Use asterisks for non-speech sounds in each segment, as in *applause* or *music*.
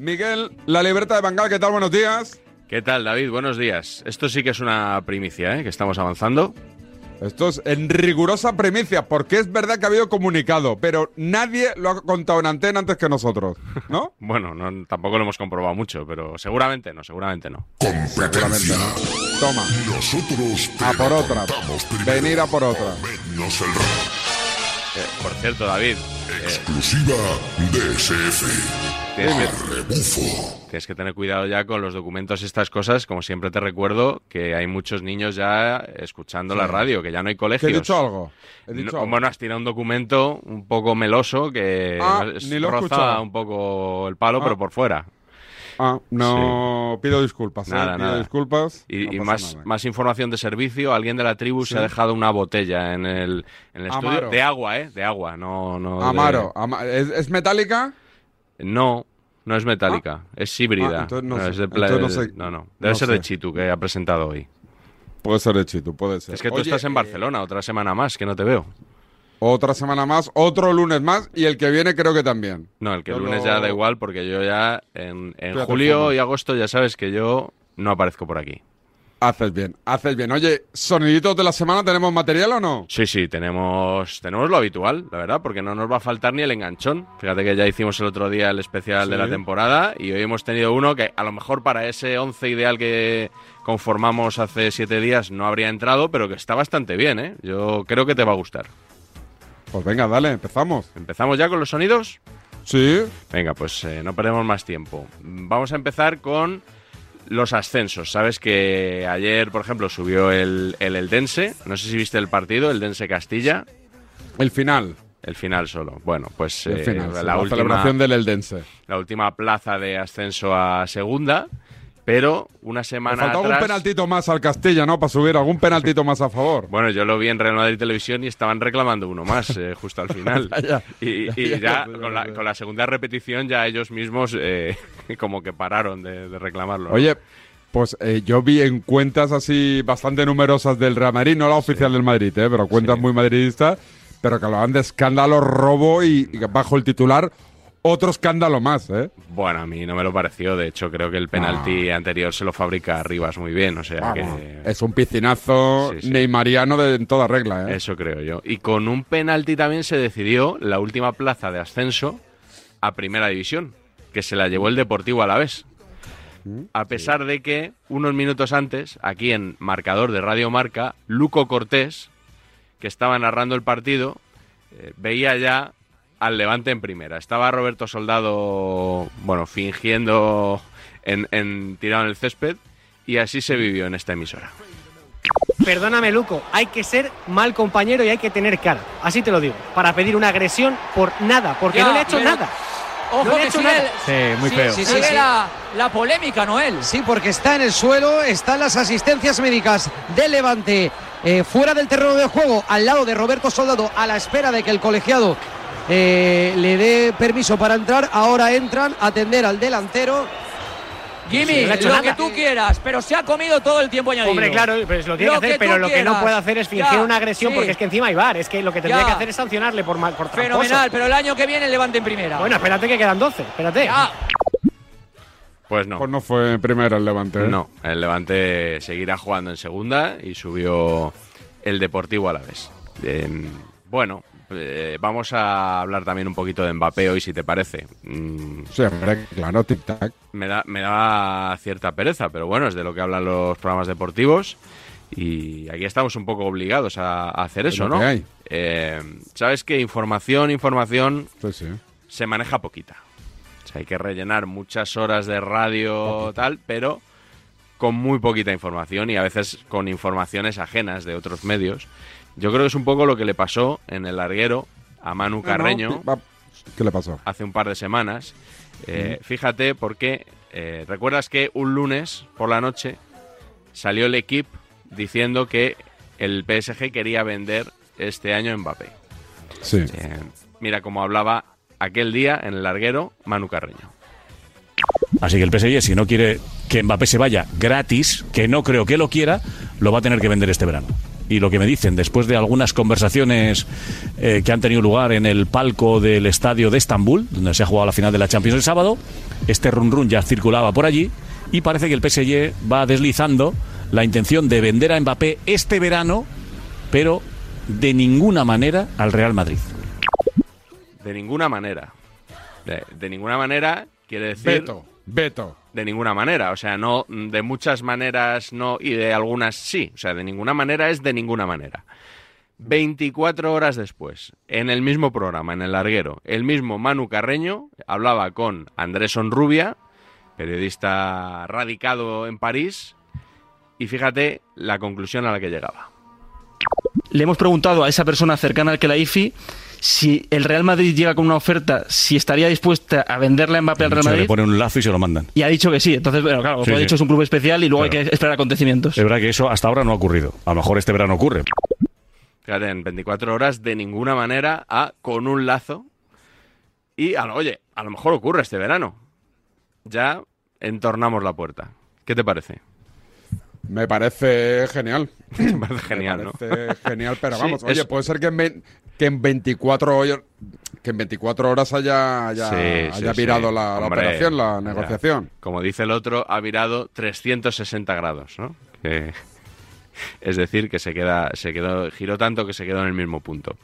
Miguel, la libreta de Bangal, ¿qué tal? Buenos días. ¿Qué tal, David? Buenos días. Esto sí que es una primicia, ¿eh? Que estamos avanzando. Esto es en rigurosa primicia, porque es verdad que ha habido comunicado, pero nadie lo ha contado en antena antes que nosotros, ¿no? *laughs* bueno, no, tampoco lo hemos comprobado mucho, pero seguramente no, seguramente no. Seguramente no. Toma. Nosotros te A por otra. Venir a por otra. Eh, por cierto, David, Exclusiva DSF. Tienes que, tienes que tener cuidado ya con los documentos y estas cosas. Como siempre te recuerdo que hay muchos niños ya escuchando la radio, que ya no hay ¿Que colegios. he dicho algo? He dicho No, algo. bueno, has tirado un documento un poco meloso que Ah, roza un poco el palo, Ah. pero por fuera. Ah, no, pido disculpas. ¿eh? Nada, pido nada. disculpas. Y, No y más, nada. más información de servicio. Alguien de la tribu se Sí. ha dejado una botella en el, en el estudio. De agua, ¿eh? De agua, no. no de- Amaro, ama- ¿es, es metálica? No, no es metálica. Es híbrida. Ah, entonces no sé, es de entonces no sé. no, no. Debe ser de. Chitu, que ha presentado hoy. Puede ser de Chitu, puede ser. Es que tú Oye, estás en eh, Barcelona, otra semana más, que no te veo. Otra semana más, otro lunes más y el que viene creo que también. No, el que el lunes ya da igual, porque yo ya en, Tú julio y agosto ya sabes que yo no aparezco por aquí. Haces bien, haces bien. Oye, soniditos de la semana, ¿tenemos material o no? Sí, sí, tenemos, tenemos lo habitual, la verdad, porque no nos va a faltar ni el enganchón. Fíjate que ya hicimos el otro día el especial de la temporada y hoy hemos tenido uno que a lo mejor para ese 11 ideal que conformamos hace siete días no habría entrado, pero que está bastante bien, ¿eh? Yo creo que te va a gustar. Pues venga, dale, empezamos. ¿Empezamos ya con los sonidos? Sí, Venga, pues eh, no perdemos más tiempo. Vamos a empezar con los ascensos. Sabes que ayer, por ejemplo, subió el, el Eldense. No sé si viste el partido, el Dense Castilla. el final. El final solo. Bueno, pues El eh, final, la, la, última, celebración del Eldense. la última plaza de ascenso a segunda. Pero una semana algún atrás... penaltito más al Castilla, ¿no? Para subir algún penaltito más a favor. Bueno, yo lo vi en Real Madrid Televisión y estaban reclamando uno más eh, justo al *laughs* final. Ya, y ya, y *laughs* ya, ya ya, con la, con la segunda repetición ya ellos mismos eh, *laughs* como que pararon de, de reclamarlo. ¿no? Oye, pues eh, yo vi en cuentas así bastante numerosas del Real Madrid, no la oficial del Madrid, eh, pero cuentas muy madridistas, pero que hablaban de escándalo, robo y, y bajo el titular otro escándalo más, ¿eh? Bueno, a mí no me lo pareció. De hecho, creo que el penalti anterior se lo fabrica Rivas muy bien. O sea Vamos, que... Es un piscinazo Sí, sí. neymariano de, en toda regla, ¿eh? Eso creo yo. Y con un penalti también se decidió la última plaza de ascenso a Primera División, que se la llevó el Deportivo a la vez. A pesar de que unos minutos antes, aquí en marcador de Radio Marca, Luco Cortés, que estaba narrando el partido, eh, veía ya al Levante en primera. Estaba Roberto Soldado, bueno, fingiendo en, en tirado en el césped, y así se vivió en esta emisora. Perdóname, Luco, hay que ser mal compañero y hay que tener cara. Así te lo digo. Para pedir una agresión por nada, porque Ya, no le ha hecho pero- nada. Ojo que sigue, nada. Sí, muy sí- feo. sigue sí. La, la polémica, Noel. Sí, porque está en el suelo, están las asistencias médicas del Levante eh, fuera del terreno de juego, al lado de Roberto Soldado, a la espera de que el colegiado eh, le dé permiso para entrar. Ahora entran a atender al delantero. Jimmy, no lo nada. que tú quieras, pero se ha comido todo el tiempo añadido. Hombre, claro, pues lo tiene Lo que hacer, que pero lo que no puede hacer es fingir Ya, una agresión sí. porque es que encima hay VAR. Es que lo que tendría Ya. que hacer es sancionarle por, mal- por tramposo. Fenomenal, pero el año que viene el Levante en primera. Bueno, espérate que quedan 12. Espérate. Ya. Pues no. Pues no fue primero el Levante, ¿eh? No, el Levante seguirá jugando en segunda y subió el Deportivo a la vez. bueno, eh, vamos a hablar también un poquito de Mbappé hoy, si te parece. Mm, Sí, claro, tic-tac. me, da, me da cierta pereza, pero bueno, es de lo que hablan los programas deportivos y aquí estamos un poco obligados a, a hacer Es eso, ¿no? que hay. Eh, Sabes que información, información Sí, sí. se maneja poquita. O sea, hay que rellenar muchas horas de radio tal, pero con muy poquita información y a veces con informaciones ajenas de otros medios. Yo creo que es un poco lo que le pasó en el larguero a Manu Carreño No, no, va- ¿Qué le pasó? hace un par de semanas. Eh, Fíjate porque eh, recuerdas que un lunes por la noche salió el equipo diciendo que el PSG quería vender este año a Mbappé. Sí. Eh, mira cómo hablaba aquel día en el larguero Manu Carreño. Así que el PSG, si no quiere que Mbappé se vaya gratis, que no creo que lo quiera, lo va a tener que vender este verano. Y lo que me dicen después de algunas conversaciones eh, que han tenido lugar en el palco del estadio de Estambul, donde se ha jugado la final de la Champions el sábado, este run run ya circulaba por allí y parece que el PSG va deslizando la intención de vender a Mbappé este verano, pero de ninguna manera al Real Madrid. De ninguna manera. De, de ninguna manera quiere decir. Veto, veto. De ninguna manera. O sea, no. De muchas maneras no. Y de algunas sí. O sea, de ninguna manera es de ninguna manera. 24 horas después, en el mismo programa, en el larguero, el mismo Manu Carreño hablaba con Andrés Onrubia, periodista radicado en París, y fíjate la conclusión a la que llegaba. Le hemos preguntado a esa persona cercana al que la IFI si el Real Madrid llega con una oferta, si estaría dispuesta a venderle a Mbappé al Real Se le Madrid. pone un lazo y se lo mandan. Y ha dicho que sí. Entonces, bueno, claro, Sí, como ha sí. dicho, es un club especial y luego Claro. hay que esperar acontecimientos. Es verdad que eso hasta ahora no ha ocurrido. A lo mejor este verano ocurre. Fíjate, en 24 horas, de ninguna manera, a con un lazo. Y, a lo- oye, a lo mejor ocurre este verano. Ya entornamos la puerta. ¿Qué te parece? Me parece genial. *laughs* Me parece genial, ¿no? Me parece genial, pero Sí, vamos, oye, es- puede ser que en, que en 24 horas que en 24 horas haya, haya, Sí, haya sí, sí. virado la, la Hombre, operación, la negociación. Como dice el otro, ha virado 360 grados, ¿no? Que- es decir, que se queda, se quedó, giró tanto que se quedó en el mismo punto.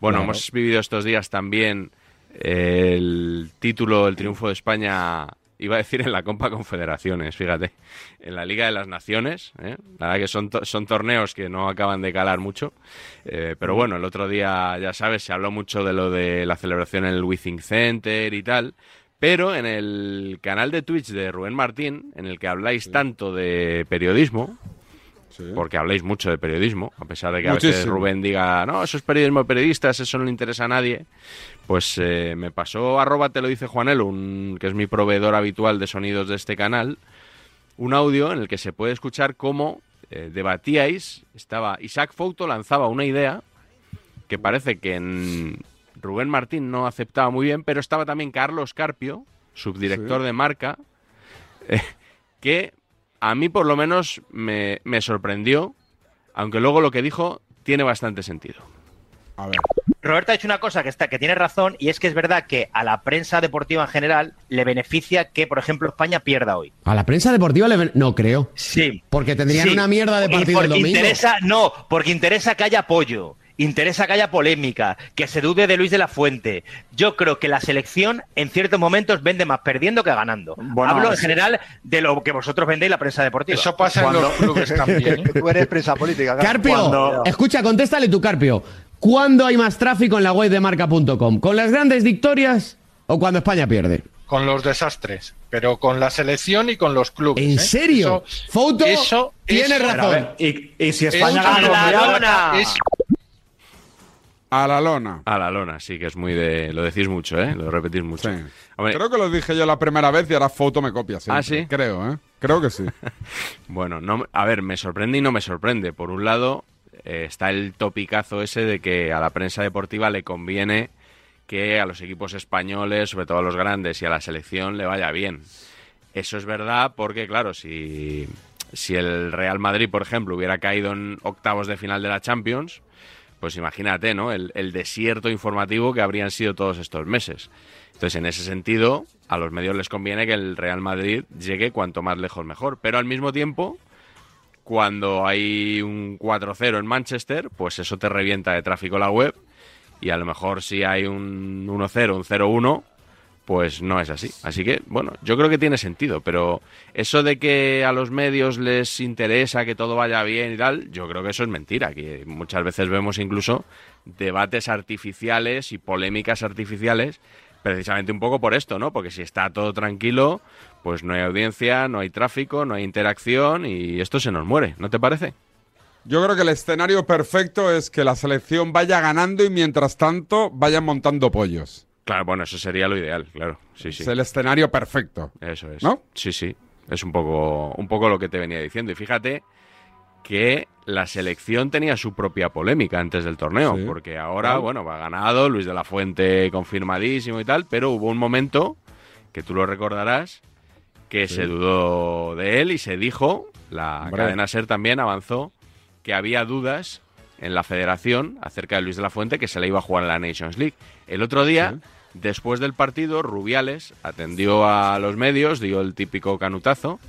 Bueno, Claro. hemos vivido estos días también el título, el triunfo de España, iba a decir en la Copa Confederaciones, fíjate, en la Liga de las Naciones. ¿eh? La verdad que son, to- son torneos que no acaban de calar mucho. Eh, pero bueno, el otro día, ya sabes, se habló mucho de lo de la celebración en el Withing Center y tal. Pero en el canal de Twitch de Rubén Martín, en el que habláis tanto de periodismo, Sí. porque habláis mucho de periodismo, a pesar de que a veces. Rubén diga, no, eso es periodismo de periodistas, eso no le interesa a nadie, pues eh, me pasó arroba te lo dice Juanelo, un, que es mi proveedor habitual de sonidos de este canal, un audio en el que se puede escuchar cómo eh, debatíais, estaba Isaac Fouto lanzaba una idea que parece que en Rubén Martín no aceptaba muy bien, pero estaba también Carlos Carpio, subdirector Sí. de marca, *laughs* eh, que a mí por lo menos me, me sorprendió, aunque luego lo que dijo tiene bastante sentido. A ver. Roberto ha dicho una cosa que, está, que tiene razón y es que es verdad que a la prensa deportiva en general le beneficia que, por ejemplo, España pierda hoy. A la prensa deportiva le no creo. Sí. Porque tendrían Sí. una mierda de Y partido el porque domingo. interesa, no, porque interesa que haya apoyo, interesa que haya polémica, que se dude de Luis de la Fuente. Yo creo que la selección en ciertos momentos vende más perdiendo que ganando. Bueno, Hablo en general de lo que vosotros vendéis la prensa deportiva. Eso pasa en los clubes también. Que *laughs* tú eres prensa política. claro. Carpio, Cuando- escucha, contéstale tú, Carpio. ¿Cuándo hay más tráfico en la web de marca.com? ¿Con las grandes victorias o cuando España pierde? Con los desastres, pero con la selección y con los clubes. ¿En ¿eh? serio? Eso- Fouto eso tiene razón. Y, y si España gana es el lo Mundial, Maradona. es- A la lona. A la lona, sí, que es muy de... Lo decís mucho, ¿eh? Lo repetís mucho. Sí. Hombre, Creo que lo dije yo la primera vez y ahora foto me copia. siempre. ¿Ah, sí? Creo, ¿eh? Creo que sí. *laughs* Bueno, no, a ver, me sorprende y no me sorprende. Por un lado, eh, está el topicazo ese de que a la prensa deportiva le conviene que a los equipos españoles, sobre todo a los grandes y a la selección, le vaya bien. Eso es verdad porque, claro, si, si el Real Madrid, por ejemplo, hubiera caído en octavos de final de la Champions, pues imagínate, ¿no? El, el desierto informativo que habrían sido todos estos meses. Entonces, en ese sentido, a los medios les conviene que el Real Madrid llegue cuanto más lejos mejor. Pero al mismo tiempo, cuando hay un 4-0 en Manchester, pues eso te revienta de tráfico la web. Y a lo mejor si hay un 1-0, un 0-1, pues no es así. Así que, bueno, yo creo que tiene sentido, pero eso de que a los medios les interesa que todo vaya bien y tal, yo creo que eso es mentira, que muchas veces vemos incluso debates artificiales y polémicas artificiales, precisamente un poco por esto, ¿no? Porque si está todo tranquilo, pues no hay audiencia, no hay tráfico, no hay interacción y esto se nos muere, ¿no te parece? Yo creo que el escenario perfecto es que la selección vaya ganando y mientras tanto vayan montando pollos. Claro, bueno, eso sería lo ideal, claro. Sí, sí. Es el escenario perfecto. Eso es. ¿No? Sí, sí. Es un poco, un poco lo que te venía diciendo. Y fíjate que la selección tenía su propia polémica antes del torneo, Sí. porque ahora, Claro. bueno, va ganado, Luis de la Fuente confirmadísimo y tal, pero hubo un momento, que tú lo recordarás, que Sí. se dudó de él y se dijo, la Hombre. cadena SER también avanzó, que había dudas en la federación acerca de Luis de la Fuente que se le iba a jugar en la Nations League. El otro día, después del partido, Rubiales atendió a los medios, dio el típico canutazo,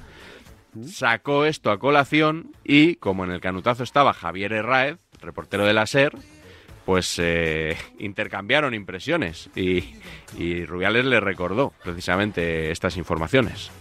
sacó esto a colación y, como en el canutazo estaba Javier Herráez, reportero de la SER, pues eh, *laughs* intercambiaron impresiones y, y Rubiales le recordó precisamente estas informaciones.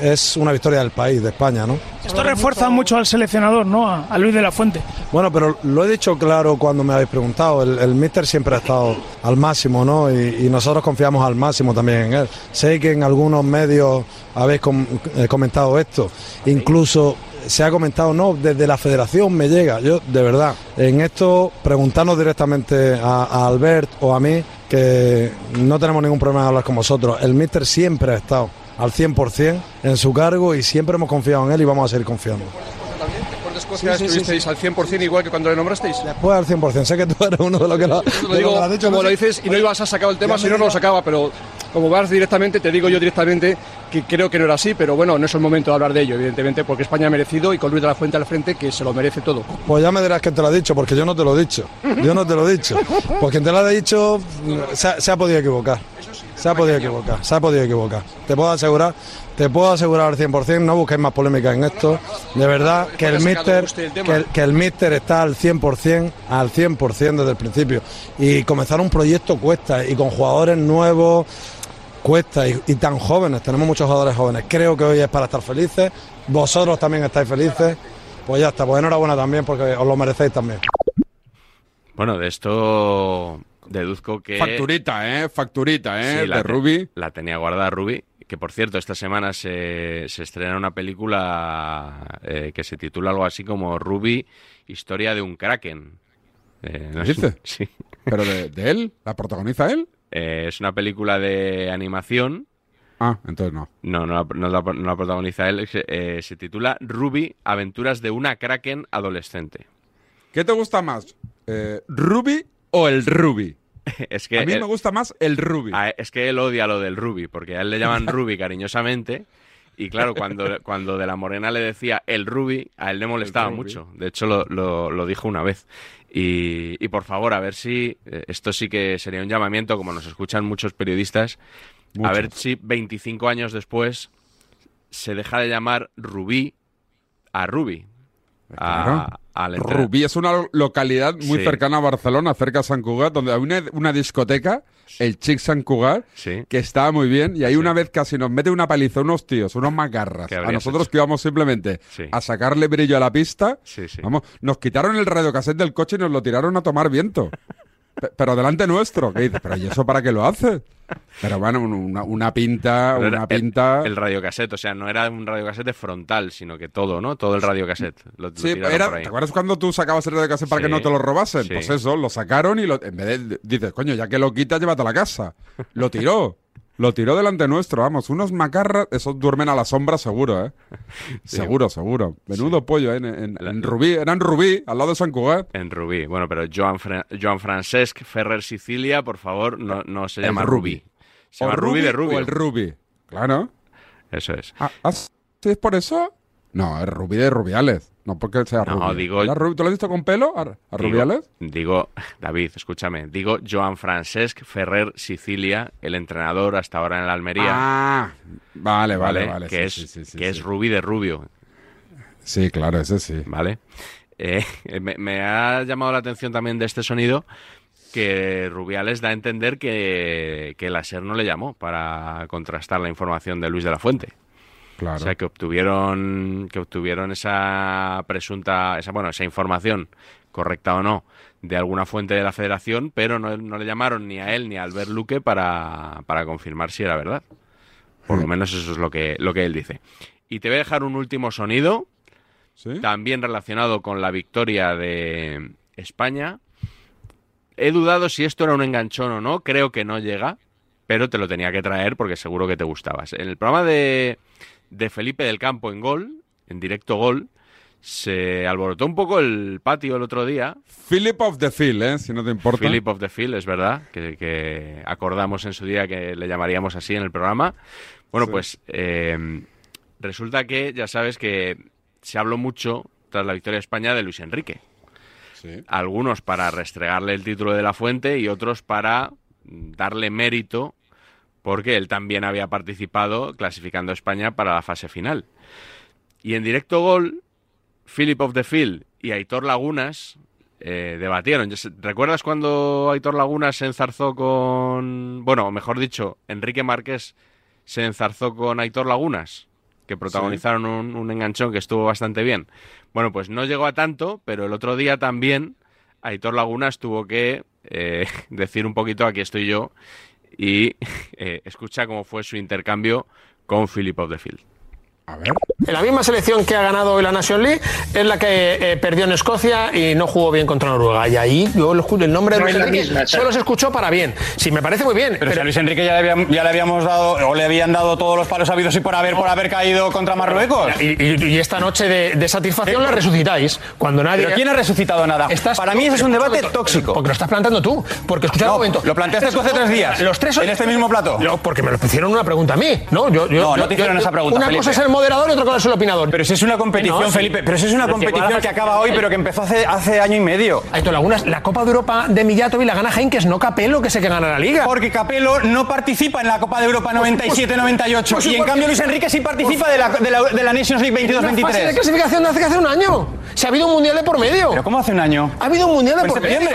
Es una victoria del país, de España, ¿no? Esto refuerza mucho al seleccionador, ¿no? A, a Luis de la Fuente. Bueno, pero lo he dicho claro cuando me habéis preguntado. El, el míster siempre ha estado al máximo, ¿no? Y, y nosotros confiamos al máximo también en él. Sé que en algunos medios habéis com- eh, comentado esto. Incluso se ha comentado, no, desde la federación me llega. Yo, de verdad, en esto, preguntarnos directamente a, a Albert o a mí, que no tenemos ningún problema en hablar con vosotros. El míster siempre ha estado al 100% en su cargo y siempre hemos confiado en él y vamos a seguir confiando. Escocia Sí, sí, sí, estuvisteis al 100% igual que cuando le nombrasteis. Después al 100%, sé que tú eres uno de los que lo, Lo digo que lo has dicho, como no lo dices y no ibas a sacar el tema, si no, no lo sacaba, pero como vas directamente, te digo yo directamente que creo que no era así, pero bueno, no es el momento de hablar de ello, evidentemente, porque España ha merecido y con Luis de la Fuente al frente que se lo merece todo. Pues ya me dirás que te lo ha dicho, porque yo no te lo he dicho. Yo no te lo he dicho. *laughs* Pues quien te lo ha dicho se ha, se ha podido equivocar. Se ha podido equivocar, se ha podido equivocar. Te puedo asegurar, te puedo asegurar al 100%, no busquéis más polémica en esto. De verdad que el míster que, el- que el míster está al 100%, al 100% desde el principio. Y comenzar un proyecto cuesta y con jugadores nuevos cuesta y, y tan jóvenes, tenemos muchos jugadores jóvenes. Creo que hoy es para estar felices. Vosotros también estáis felices. Pues ya está, pues enhorabuena también porque os lo merecéis también. Bueno, de esto deduzco que... Facturita, ¿eh? Facturita, ¿eh? Sí, la de Ruby. La tenía guardada Ruby. Que por cierto, esta semana se, se estrena una película eh, que se titula algo así como Ruby, Historia de un Kraken. Eh, ¿Qué dice? *laughs* Sí. ¿Pero de, de él? ¿La protagoniza él? Eh, es una película de animación. Ah, entonces no. No, no la, no la- no la protagoniza él. Se, eh, se titula Ruby, Aventuras de una Kraken adolescente. ¿Qué te gusta más? ¿Ruby o el Ruby? *laughs* es que A mí él- me gusta más el Ruby. a- es que él odia lo del Ruby, porque a él le llaman *laughs* Ruby cariñosamente. Y claro, cuando, cuando de la Morena le decía el Ruby, a él le molestaba mucho. De hecho, lo, lo- lo dijo una vez. Y, y por favor, a ver si. eh, Esto sí que sería un llamamiento, como nos escuchan muchos periodistas. A ver si 25 años después se deja de llamar Rubí a Ruby. A-. al. Rubí es una localidad muy Sí. cercana a Barcelona, cerca de Sant Cugat, donde hay una, una discoteca, el Chic Sant Cugat, Sí. que estaba muy bien. Y ahí una vez casi nos mete una paliza unos tíos, unos macarras. ¿Qué A nosotros hecho? que íbamos simplemente a sacarle brillo a la pista. Vamos, nos quitaron el radiocassette del coche y nos lo tiraron a tomar viento. *laughs* Pe- Pero delante nuestro. ¿Qué dices? ¿Pero y eso para qué lo haces? Pero bueno, un- una, una pinta, Pero una el- pinta. El, radiocassette, o sea, no era un radiocassette frontal, sino que todo, ¿no? Todo el radiocassette. Lo, lo Sí, tiraron era. ¿te acuerdas cuando tú sacabas el radiocassette para que Sí, no te lo robasen? sí. Pues eso, lo sacaron y lo, en vez de, dices, coño, ya que lo quitas, llévate a la casa. Lo tiró. Lo tiró delante nuestro, vamos. Unos macarras, esos duermen a la sombra seguro, ¿eh? *laughs* Sí. Seguro, seguro. Menudo pollo, ¿eh? En, en- en Rubí, era en Rubí, al lado de San Cugat. En Rubí. Bueno, pero Joan, Fra- Joan Francesc Ferrer Sicilia, por favor, no, no se llama. Rubí. Se O llama Rubí de Rubio. O el Rubí. Claro. Eso es. Ah, ah, ¿sí es por eso? No, es Rubí de Rubiales. No porque sea No, Rubí. digo- ¿La Rubí- ¿Tú lo has visto con pelo a, a Digo- Rubiales? Digo, *laughs* David, escúchame. Digo Joan Francesc Ferrer Sicilia, el entrenador hasta ahora en la Almería. Ah, vale, vale, vale. Que, sí, es, sí, que es Rubí de Rubio. Sí, claro, ese sí. ¿Vale? Eh, *laughs* me, me ha llamado la atención también de este sonido que Rubiales da a entender que, que la SER no le llamó para contrastar la información de Luis de la Fuente. Claro. O sea, que obtuvieron, que obtuvieron esa presunta, esa, bueno, esa información, correcta o no, de alguna fuente de la federación, pero no, no le llamaron ni a él ni a Albert Luque para, para confirmar si era verdad. Por lo menos eso es lo que, lo que él dice. Y te voy a dejar un último sonido, también relacionado con la victoria de España. He dudado si esto era un enganchón o no, creo que no llega, pero te lo tenía que traer porque seguro que te gustabas. En el programa de, de Felipe del Campo en Gol, en directo Gol, se alborotó un poco el patio el otro día. Philip of the Field, ¿eh? Si no te importa. Philip of the Field, es verdad, que, que acordamos en su día que le llamaríamos así en el programa. Bueno, Sí. pues eh, resulta que ya sabes que se habló mucho tras la victoria de España de Luis Enrique. Algunos para restregarle el título de la fuente y otros para darle mérito porque él también había participado clasificando a España para la fase final. Y en directo gol, Philip of the Field y Aitor Lagunas eh, debatieron. ¿Recuerdas cuando Aitor Lagunas se enzarzó con... Bueno, mejor dicho, Enrique Márquez se enzarzó con Aitor Lagunas? Que protagonizaron un, un enganchón que estuvo bastante bien. Bueno, pues no llegó a tanto, pero el otro día también Aitor Lagunas tuvo que eh, *laughs* decir un poquito aquí estoy yo y *laughs* eh, escucha cómo fue su intercambio con Philip of the Field. La misma selección que ha ganado hoy la Nation League es la que eh, perdió en Escocia y no jugó bien contra Noruega. Y ahí yo el nombre de Luis Enrique misma, solo se escuchó para bien. Sí, me parece muy bien. Pero, si a Luis Enrique ya le, habían- ya le habíamos dado, o le habían dado todos los palos habidos y por haber, por haber caído contra Marruecos. Y, y- y esta noche de, de satisfacción la resucitáis. Cuando nadie. ¿Pero quién ha resucitado nada? Para mí ese es un debate tóxico. Porque lo estás planteando tú. Porque escucha No, un momento. lo planteaste tú hace tres días, Los tres en este mismo plato. No, porque me lo hicieron una pregunta a mí. No, yo, yo, No, no yo- te hicieron yo- esa pregunta, Una Felipe. cosa es el moderador y otra cosa es el opinador. Pero si es una competición, No, sí. Felipe, pero si es una Pero competición que acaba hoy, pero que empezó hace, hace año y medio. Aitor Lagunas, la Copa de Europa de Mijatovic la gana Heinkes, no Capello, que sé que gana la Liga. Porque Capello no participa en la Copa de Europa 97-98 Pues y en cambio Luis Enrique sí participa de la, de la, de la Nations League Es una fase de 22-23. clasificación de hace, hace un año. Se ha habido un mundial de por medio. ¿Pero cómo hace un año? Ha habido un mundial de en por medio.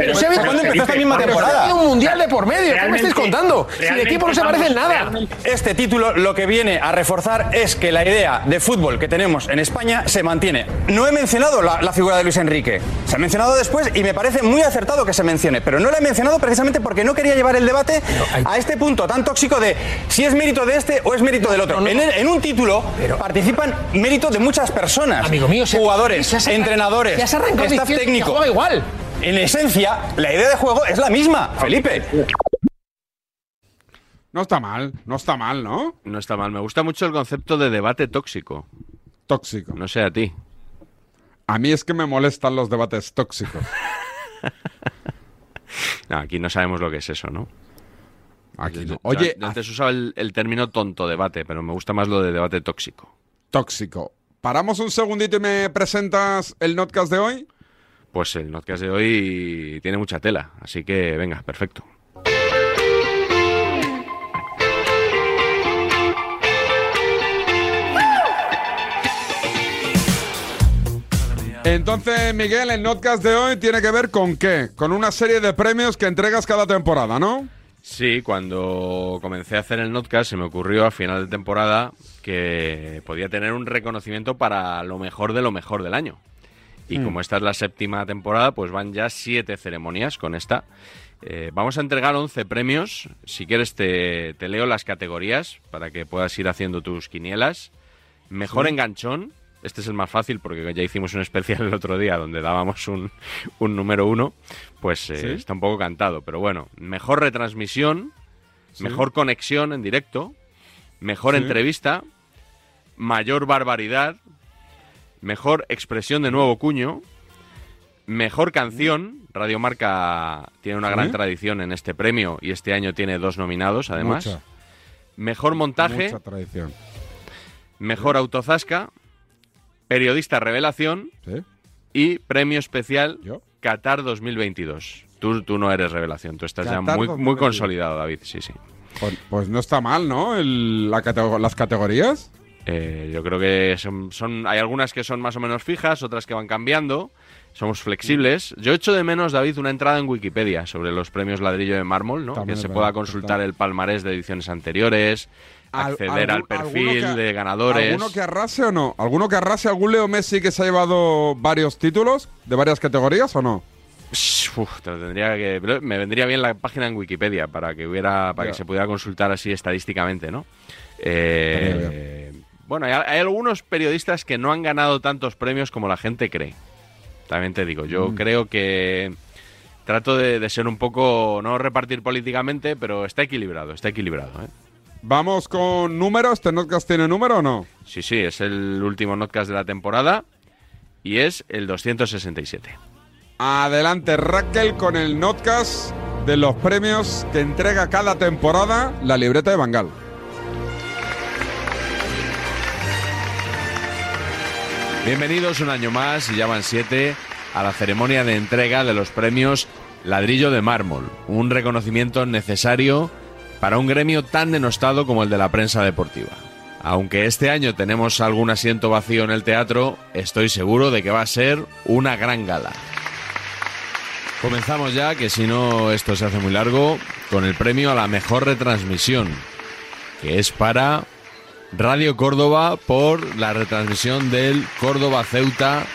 Pero habido, ¿cuándo empezó esta misma temporada? un mundial de por medio. ¿Qué me estáis contando? Si el equipo no se parece en nada. Este título lo que viene a reforzar es que la idea de fútbol que tenemos en España se mantiene. No he mencionado la, la figura de Luis Enrique. Se ha mencionado después y me parece muy acertado que se mencione. Pero no la he mencionado precisamente porque no quería llevar el debate a este punto tan tóxico de si es mérito de este o es mérito del otro. En, el- en un título participan méritos de muchas personas. Amigo mío, jugadores, se entrenadores, staff técnico. juega igual. En esencia, la idea de juego es la misma, Felipe. No está mal, no está mal, ¿no? No está mal. Me gusta mucho el concepto de debate tóxico. Tóxico. No sé a ti. A mí es que me molestan los debates tóxicos. *laughs* No, aquí no sabemos lo que es eso, ¿no? Aquí no. Oye, yo antes usaba el, el término tonto debate, pero me gusta más lo de debate tóxico. tóxico. ¿Paramos un segundito y me presentas el notcast de hoy? Pues el notcast de hoy tiene mucha tela, así que venga, perfecto. Entonces, Miguel, el notcast de hoy tiene que ver con qué? Con una serie de premios que entregas cada temporada, ¿no? Sí, cuando comencé a hacer el notcast se me ocurrió a final de temporada que podía tener un reconocimiento para lo mejor de lo mejor del año. Y Mm. como esta es la séptima temporada, pues van ya siete ceremonias con esta. Eh, vamos a entregar 11 premios. Si quieres te, te leo las categorías para que puedas ir haciendo tus quinielas. Mejor Sí. enganchón. Este es el más fácil porque ya hicimos un especial el otro día donde dábamos un, un número uno. Pues eh, Sí. está un poco cantado. Pero bueno, mejor retransmisión. Sí. Mejor conexión en directo. Mejor entrevista. Mayor barbaridad. Mejor expresión de nuevo cuño. Mejor canción. Radio Marca tiene una gran tradición en este premio y este año tiene dos nominados además. Mucha. Mejor montaje. Mucha tradición. Mejor autozasca. Periodista revelación. Sí. Y premio especial ¿Yo? Qatar 2022. Tú, tú no eres revelación, tú estás ya muy, muy 2022. consolidado, David. Sí, sí. Pues, pues no está mal, ¿no? El- la catego- las categorías. Eh, yo creo que son, son- hay algunas que son más o menos fijas, otras que van cambiando. Somos flexibles. Yo echo de menos, David, una entrada en Wikipedia sobre los premios Ladrillo de Mármol, ¿no? También que se verdad, pueda consultar el palmarés de ediciones anteriores, acceder al perfil que- de ganadores. ¿Alguno que arrase o no? ¿Alguno que arrase? ¿Algún Leo Messi que se ha llevado varios títulos de varias categorías o no? Uf, te lo tendría que, me vendría bien la página en Wikipedia para que hubiera, para que se pudiera consultar así estadísticamente, ¿no? Eh, bueno, hay, hay algunos periodistas que no han ganado tantos premios como la gente cree. También te digo, yo Mm. creo que trato de, de ser un poco, no repartir políticamente, pero está equilibrado, está equilibrado. ¿eh? Vamos con números. ¿Este notcast tiene número o no? Sí, sí, es el último notcast de la temporada y es el 267. Adelante Raquel con el notcast de los premios que entrega cada temporada la libreta de Bangal. Bienvenidos un año más, y ya van siete, a la ceremonia de entrega de los premios Ladrillo de Mármol, un reconocimiento necesario para un gremio tan denostado como el de la prensa deportiva. Aunque este año tenemos algún asiento vacío en el teatro, estoy seguro de que va a ser una gran gala. Comenzamos ya, que si no esto se hace muy largo, con el premio a la mejor retransmisión, que es para Radio Córdoba por la retransmisión del Córdoba Ceuta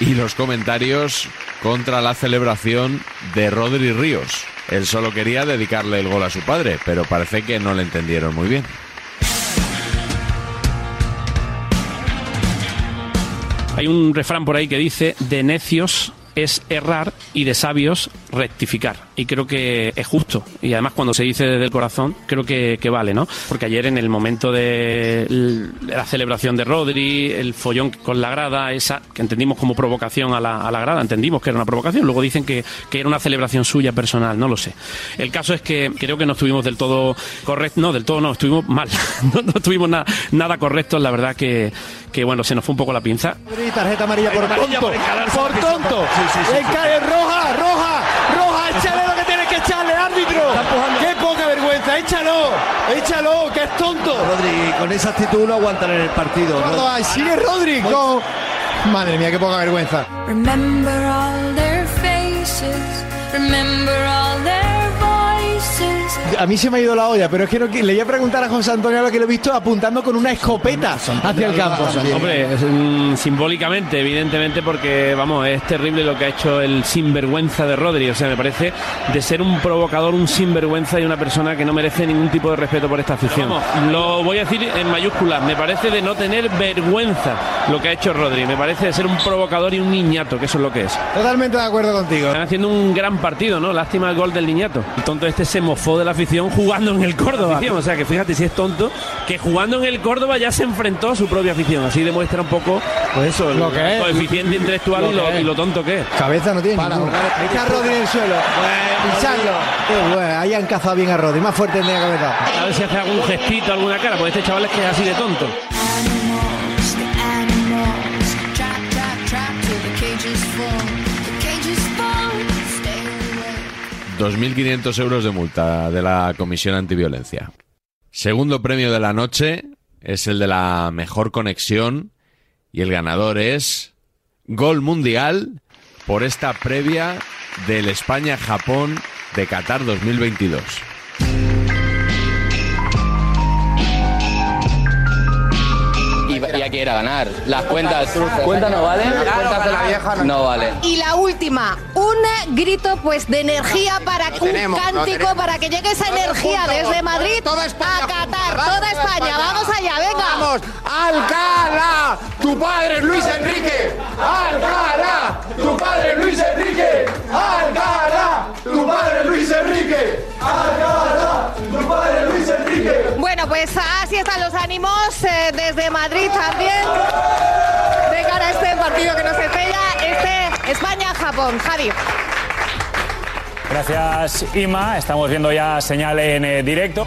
y los comentarios contra la celebración de Rodri Ríos. Él solo quería dedicarle el gol a su padre, pero parece que no le entendieron muy bien. Hay un refrán por ahí que dice, de necios es errar y de sabios rectificar. Y creo que es justo. Y además cuando se dice desde el corazón, creo que, que vale, ¿no? Porque ayer en el momento de la celebración de Rodri, el follón con la grada, esa que entendimos como provocación a la, a la grada, entendimos que era una provocación. Luego dicen que, que era una celebración suya personal, no lo sé. El caso es que creo que no estuvimos del todo correctos, no, del todo no, estuvimos mal. *laughs* no, no estuvimos na- nada correctos, la verdad que, que bueno, se nos fue un poco la pinza. Y tarjeta amarilla por Amarilla tonto. por tonto. Le cae roja, roja, roja. Échale lo que tienes que echarle, árbitro. Qué poca vergüenza. Échalo, échalo, que es tonto. Rodri, con esa actitud no aguantan en el partido. Sigue Rodri con... Madre mía, qué poca vergüenza. Remember all their faces, remember all their voices. A mí se me ha ido la olla, pero es que no, le voy a preguntar a José Antonio ahora que lo he visto apuntando con una escopeta hacia el campo. Hombre, mm, simbólicamente, evidentemente, porque vamos, es terrible lo que ha hecho el sinvergüenza de Rodri. O sea, me parece de ser un provocador, un sinvergüenza y una persona que no merece ningún tipo de respeto por esta afición. Vamos, lo voy a decir en mayúsculas. Me parece de no tener vergüenza lo que ha hecho Rodri. Me parece de ser un provocador y un niñato, que eso es lo que es. Totalmente de acuerdo contigo. Están haciendo un gran partido, ¿no? Lástima el gol del niñato. El tonto este se mofó de la afición jugando en el Córdoba. O sea, que fíjate si es tonto, que jugando en el Córdoba ya se enfrentó a su propia afición. Así demuestra un poco, pues eso, el Lo que es. coeficiente intelectual Lo y, lo, y tonto que es. Cabeza no tiene ninguna. Ahí está Rodri en el suelo. Pisando. Qué bueno, ahí han cazado bien a Rodri. Más fuerte tendría que haber dado. A ver si hace algún gestito, alguna cara, porque este chaval es que es así de tonto. Animals, the animals, trap, trap, trap till the cages fall. 2.500 euros de multa de la Comisión Antiviolencia. Segundo premio de la noche es el de la mejor conexión y el ganador es Gol Mundial por esta previa del España-Japón de Qatar 2022. Y, y hay que ir a ganar. Las cuentas, cuentas no valen. Las cuentas de la vieja no valen. Y la última, un grito pues de energía para un tenemos, cántico tenemos. para que llegue esa Todos energía juntos, desde Madrid a Qatar, toda España, vamos allá, venga. Vamos, Alcalá, tu padre Luis Enrique. Alcalá, tu padre Luis Enrique. Alcalá, tu padre Luis Enrique. Alcalá, tu padre es Luis Enrique. Bueno, pues así están los ánimos eh, desde Madrid también. De cara a este partido que nos estrella, este España-Japón. Javi. Gracias, Ima. Estamos viendo ya señal en eh, directo.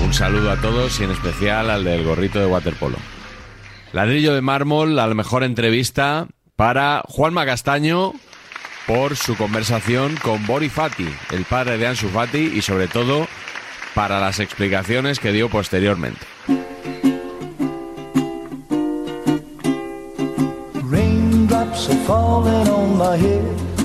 Un saludo a todos y en especial al del gorrito de waterpolo. Ladrillo de mármol, a la mejor entrevista para Juanma Castaño por su conversación con Bori Fati, el padre de Ansu Fati, y sobre todo para las explicaciones que dio posteriormente.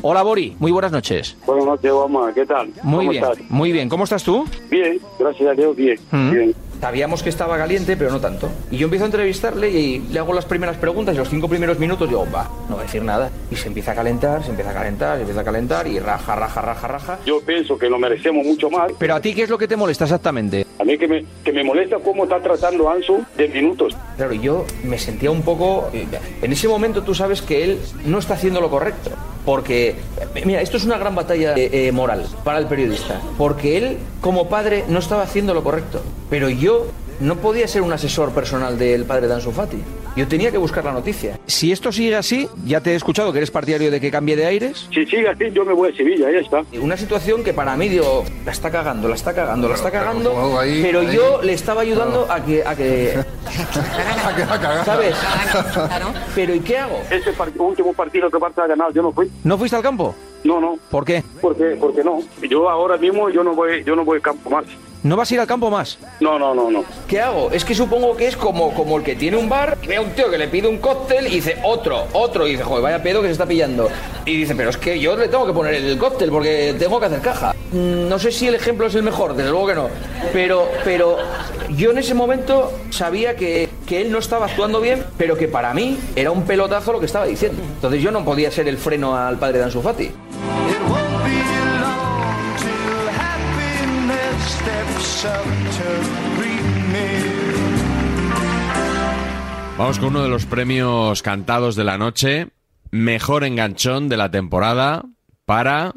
Hola Bori, muy buenas noches. Buenas noches, Obama, ¿qué tal? Muy ¿Cómo bien, estás? muy bien. ¿Cómo estás tú? Bien, gracias a Dios, bien. Mm. bien. Sabíamos que estaba caliente, pero no tanto. Y yo empiezo a entrevistarle y le hago las primeras preguntas y los cinco primeros minutos digo, va, no va a decir nada. Y se empieza a calentar, se empieza a calentar, se empieza a calentar y raja, raja, raja, raja. Yo pienso que lo merecemos mucho más. Pero a ti, ¿qué es lo que te molesta exactamente? A mí que me, que me molesta cómo está tratando Ansu de minutos. Claro, yo me sentía un poco... eh, En ese momento tú sabes que él no está haciendo lo correcto. Porque, eh, mira, esto es una gran batalla eh, eh, moral para el periodista. Porque él, como padre, no estaba haciendo lo correcto. Pero yo no podía ser un asesor personal del padre de Ansu Fati. Yo tenía que buscar la noticia. Si esto sigue así, ya te he escuchado que eres partidario de que cambie de aires. Si sigue así, yo me voy a Sevilla, ya está. Una situación que para mí, digo, la está cagando, la está cagando, la está cagando, ahí- pero ahí- yo le estaba ayudando a que... A que *laughs* ¿Sabes? Pero ¿y qué hago? Ese par- último partido que Barça ha ganado, yo no fui. ¿No fuiste al campo? No, no. ¿Por qué? Porque, porque no. Yo ahora mismo yo no voy, yo no voy al campo más. ¿No vas a ir al campo más? No, no, no, no. ¿Qué hago? Es que supongo que es como, como el que tiene un bar y ve a un tío que le pide un cóctel y dice otro, otro, y dice, joder, vaya pedo que se está pillando. Y dice, pero es que yo le tengo que poner el cóctel porque tengo que hacer caja. Mm, No sé si el ejemplo es el mejor, desde luego que no. Pero, pero yo en ese momento sabía que, que él no estaba actuando bien, pero que para mí era un pelotazo lo que estaba diciendo. Entonces yo no podía ser el freno al padre de Ansu Fati. Vamos con uno de los premios cantados de la noche. Mejor enganchón de la temporada para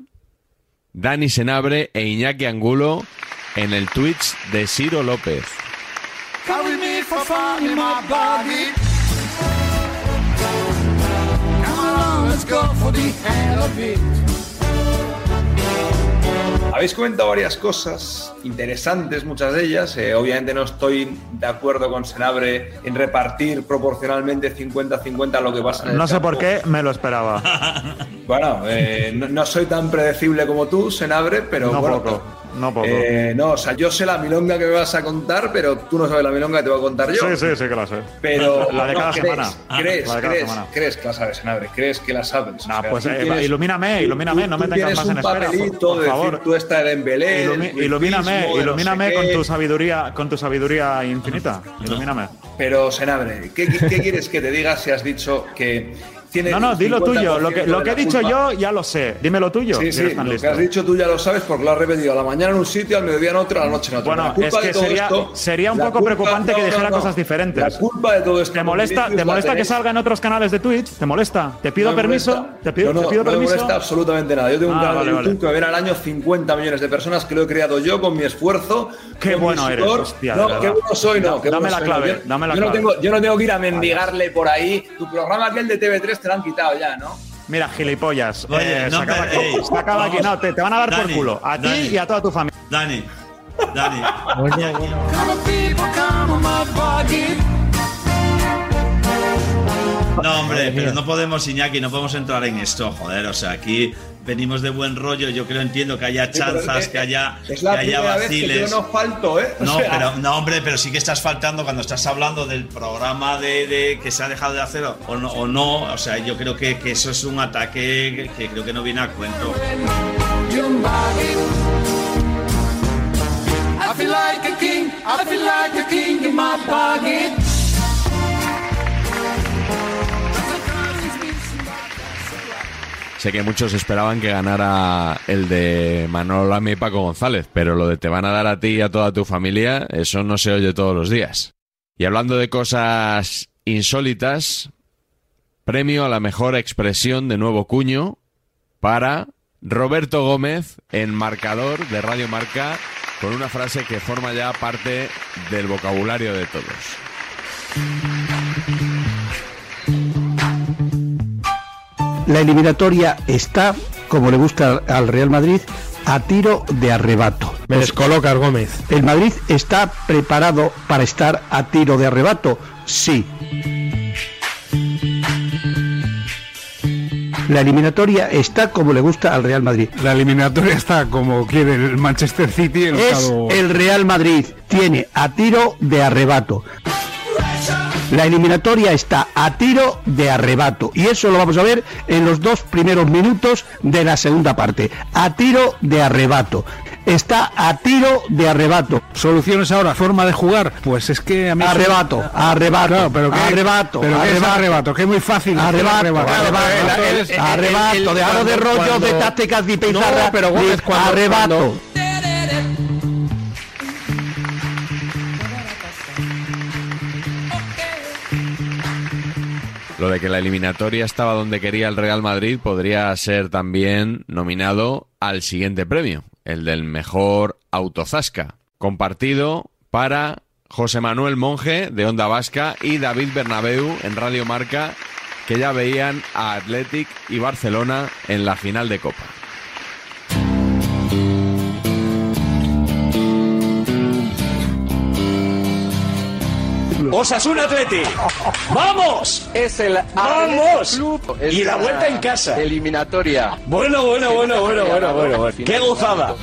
Dani Senabre e Iñaki Angulo en el Twitch de Ciro López. Carry me for fun in my body. Come along, let's go for the hell of it. Habéis comentado varias cosas interesantes, muchas de ellas. Eh, obviamente no estoy de acuerdo con Senabre en repartir proporcionalmente 50-50 lo que pasa en el No sé campo. por qué, me lo esperaba. Bueno, eh, no, no soy tan predecible como tú, Senabre, pero No bueno. poco, no poco. eh, no, o sea, yo sé la milonga que me vas a contar, pero tú no sabes la milonga que te voy a contar yo. Sí, sí, sí que la sé. Pero *laughs* la de no, cada ¿crees, semana. ¿Crees, La de cada crees, semana. crees que la sabes, Senabre? ¿Crees que la sabes? Nah, O sea, pues eh, tienes- ilumíname, ilumíname, tú- no me tengas más en espera. Por, papelito por de favor. decir, tú Dembélé, Ilumi- el ilumíname, no ilumíname sé con qué. tu sabiduría, con tu sabiduría infinita. Ilumíname. Pero, Senabre, ¿qué, qué- qué quieres que te diga si has dicho que tiene No, no, di lo 50% tuyo. Lo que, lo que he dicho culpa? yo ya lo sé. Dime lo tuyo. Sí, sí, lo listo. que has dicho tú ya lo sabes porque lo has repetido a la mañana en un sitio, al mediodía en otro, a la noche en otro. Bueno, es que sería, esto- sería un poco preocupante que no, no, dijera no. cosas diferentes. La culpa de todo esto. ¿Te molesta, ¿te molesta que salga en otros canales de Twitch? ¿Te molesta? ¿Te pido permiso? ¿Te pido, No, no, te me molesta absolutamente nada. Yo tengo un Ah, canal de YouTube que me ven al año 50 millones de personas que lo he creado yo con mi esfuerzo. Qué bueno eres, No, qué bueno soy, no. Dame la clave, dame la clave. yo no tengo que ir a mendigarle por ahí. Tu programa aquel de TV3 te lo han quitado ya, ¿no? Mira, gilipollas. Oye, eh, no se acaba me- ey, Se acaba aquí. No, te, te van a dar Dani, por culo. A ti Dani. y a toda tu familia. Dani, Dani. No, hombre, pero no podemos, Iñaki, no podemos entrar en esto, joder. O sea, aquí venimos de buen rollo. Yo creo, entiendo que haya chanzas, es- que haya, Es la que haya primera vez que vaciles. yo no falto, ¿eh? O No, sea, pero, no, hombre, pero sí que estás faltando cuando estás hablando del programa de, de que se ha dejado de hacer o no. O, no. o sea, yo creo que, que eso es un ataque que, que creo que no viene a cuento. Your body. I feel like a king. I feel like a king in my body. Sé que muchos esperaban que ganara el de Manolo y Paco González, pero lo de te van a dar a ti y a toda tu familia, eso no se oye todos los días. Y hablando de cosas insólitas, premio a la mejor expresión de nuevo cuño para Roberto Gómez en marcador de Radio Marca con una frase que forma ya parte del vocabulario de todos. La eliminatoria está, como le gusta al Real Madrid, a tiro de arrebato. Me descolocas, Gómez. ¿El Madrid está preparado para estar a tiro de arrebato? Sí. La eliminatoria está como le gusta al Real Madrid. La eliminatoria está como quiere el Manchester City. El Es estado- el Real Madrid. Tiene a tiro de arrebato. La eliminatoria está a tiro de arrebato. Y eso lo vamos a ver en los dos primeros minutos de la segunda parte. A tiro de arrebato. Está a tiro de arrebato. Soluciones ahora, forma de jugar. Pues es que a mí. Arrebato, arrebato, Claro, pero que, arrebato, pero que es arrebato. arrebato, que es muy fácil. Arrebato, Arrebato, arrebato, el- arrebato, de cuando- rollo de cuando- tácticas de No, pizarra, pero de Gómez, cuando- arrebato. cuando- Lo de que la eliminatoria estaba donde quería el Real Madrid podría ser también nominado al siguiente premio, el del mejor autozasca, compartido para José Manuel Monge de Onda Vasca y David Bernabeu en Radio Marca, que ya veían a Athletic y Barcelona en la final de Copa. Osasuna Atleti. ¡Vamos! Es el ¡Vamos! Club. Es Y la vuelta en casa. Eliminatoria. Bueno, bueno, bueno, bueno, bueno, bueno, bueno. ¡Qué gozada!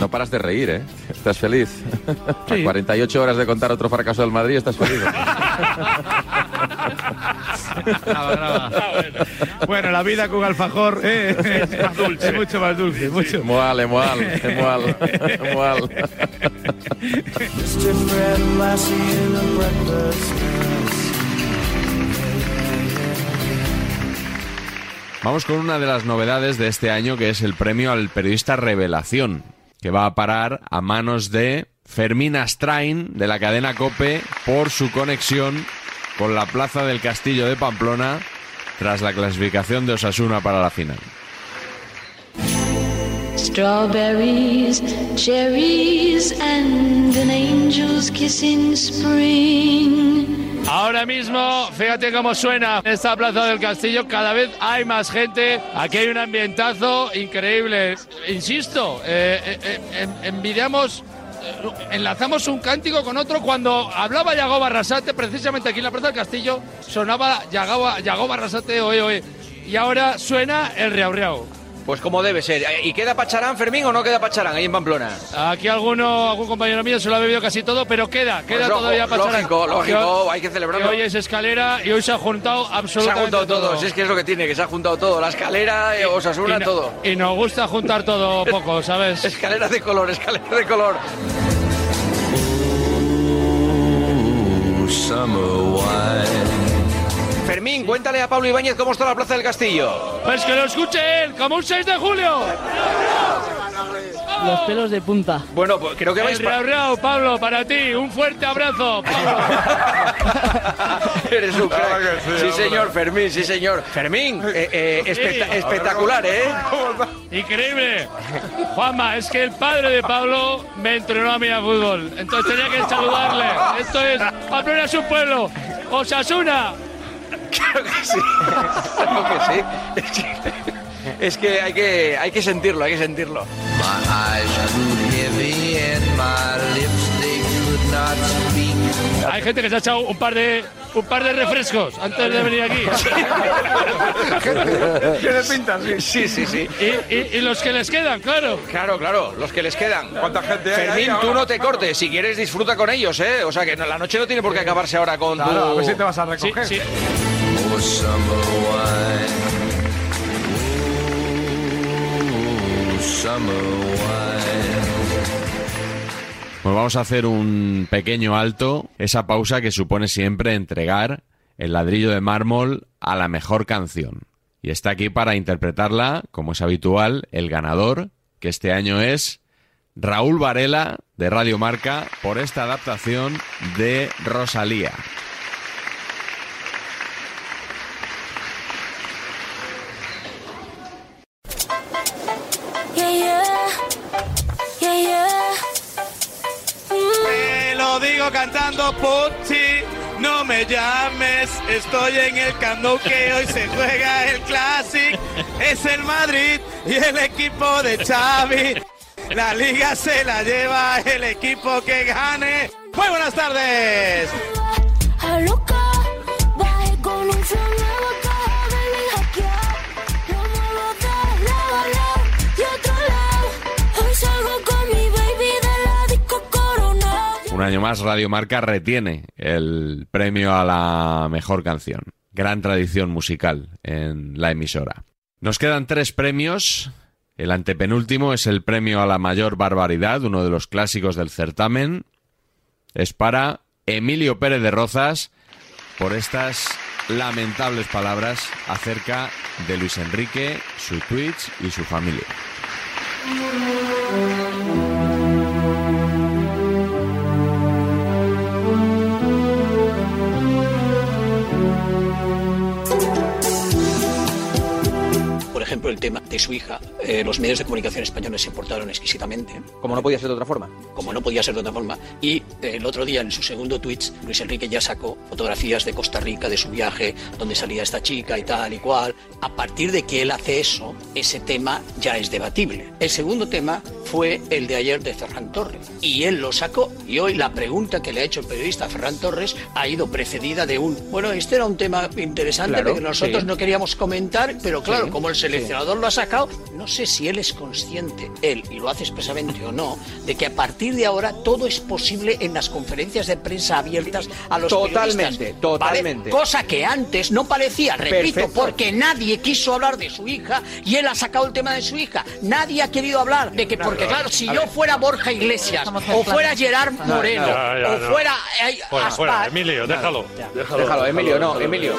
No paras de reír, ¿eh? Estás feliz. *laughs* A 48 horas de contar otro fracaso del Madrid, estás feliz. *laughs* Bueno, la vida con alfajor eh, es, más dulce, es mucho más dulce. Mucho. Moal, moal, moal, moal. Vamos con una de las novedades de este año, que es el premio al periodista Revelación, que va a parar a manos de Fermín Astrain, de la cadena Cope, por su conexión con la Plaza del Castillo de Pamplona, tras la clasificación de Osasuna para la final. Strawberries, cherries, and an angel's kiss in spring. Ahora mismo, fíjate cómo suena esta plaza del castillo. Cada vez hay más gente. Aquí hay un ambientazo increíble. Insisto, eh, eh, eh, en- envidiamos. Enlazamos un cántico con otro cuando hablaba Yago Barrasate, precisamente aquí en la Plaza del Castillo, sonaba Yago, Yago Barrasate, oe. Y ahora suena el Riau. Pues como debe ser. ¿Y queda Pacharán, Fermín, o no queda Pacharán ahí en Pamplona? Aquí alguno, algún compañero mío se lo ha bebido casi todo, pero queda, queda Pues todavía Pacharán. lógico, lógico, Que hay que celebrarlo. que hoy es escalera y hoy se ha juntado Se ha absolutamente juntado todo, todo. si es que es lo que tiene, que se ha juntado todo. La escalera, eh, Osasuna, y no- todo. Y nos gusta juntar todo *laughs* poco, ¿sabes? Escalera de color, escalera de color. Fermín, cuéntale a Pablo Ibáñez cómo está la Plaza del Castillo. Pues que lo escuche él, como un 6 de julio. Los pelos de punta. Bueno, pues creo que vais El Riau, Pablo, para ti, un fuerte abrazo, Pablo. *laughs* Eres un Claro crack. sí, señor, Fermín, sí, señor. Fermín, eh, eh, Sí. espectacular, ¿eh? Increíble. Juanma, es que el padre de Pablo me entrenó a mí a fútbol. Entonces tenía que saludarle. Esto es, Pamplona es un pueblo. Osasuna. Claro que sí. Claro que sí. Es que, hay que hay que sentirlo, hay que sentirlo. Hay gente que se ha echado un par de un par de refrescos antes de venir aquí. Tiene pinta, sí. Sí, sí, sí. Y, y- y los que les quedan, claro. Claro, claro, los que les quedan. ¿Cuánta gente hay Fermín, ahí tú ahora? no te cortes. Si quieres, disfruta con ellos, ¿eh? O sea, que no- la noche no tiene por qué acabarse ahora con Claro, tu... a ver si te vas a recoger. Sí, sí. Pues vamos a hacer un pequeño alto, esa pausa que supone siempre entregar el ladrillo de mármol a la mejor canción. Y está aquí para interpretarla, como es habitual, el ganador, que este año es Raúl Varela, de Radio Marca, por esta adaptación de Rosalía. No me llames, estoy en el Camp Nou que hoy se juega el Classic, es el Madrid y el equipo de Xavi, la liga se la lleva el equipo que gane. Muy buenas tardes. Un año más, Radio Marca retiene el premio a la mejor canción. Gran tradición musical en la emisora. Nos quedan tres premios. El antepenúltimo es el premio a la mayor barbaridad, uno de los clásicos del certamen. Es para Emilio Pérez de Rozas por estas lamentables palabras acerca de Luis Enrique, su Twitch y su familia. Ejemplo, el tema de su hija, eh, los medios de comunicación españoles se portaron exquisitamente. Como no podía ser de otra forma. Como no podía ser de otra forma. Y eh, el otro día, en su segundo tweet, Luis Enrique ya sacó fotografías de Costa Rica, de su viaje, donde salía esta chica y tal y cual. A partir de que él hace eso, ese tema ya es debatible. El segundo tema fue el de ayer de Ferran Torres. Y él lo sacó. Y hoy la pregunta que le ha hecho el periodista Ferran Torres ha ido precedida de un, bueno, este era un tema interesante Claro, que nosotros sí. no queríamos comentar, pero claro, Sí, como el seleccionador lo ha sacado, no sé si él es consciente, él, y lo hace expresamente o no, de que a partir de ahora todo es posible en las conferencias de prensa abiertas a los Totalmente, periodistas. totalmente. ¿vale? Cosa que antes no parecía, repito, Perfecto. porque nadie quiso hablar de su hija y él ha sacado el tema de su hija. Nadie ha querido hablar de que, porque claro, si yo fuera Borja Iglesias, o fuera Gerard Moreno, o no. fuera eh, Fuera, Aspar, fuera, Emilio, déjalo. Déjalo, Déjalo, Emilio, no, Emilio.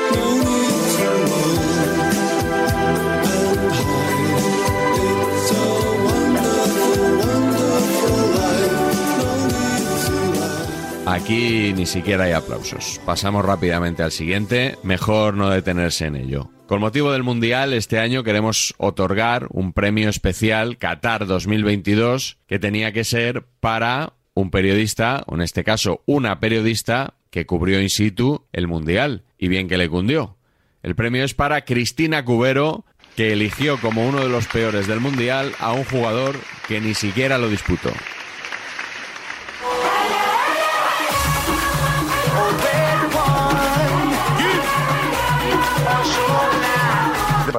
Aquí ni siquiera hay aplausos. Pasamos rápidamente al siguiente, mejor no detenerse en ello. Con motivo del Mundial, este año queremos otorgar un premio especial Qatar 2022 que tenía que ser para un periodista, o en este caso una periodista, que cubrió in situ el Mundial. Y bien que le cundió. El premio es para Cristina Cubero, que eligió como uno de los peores del Mundial a un jugador que ni siquiera lo disputó.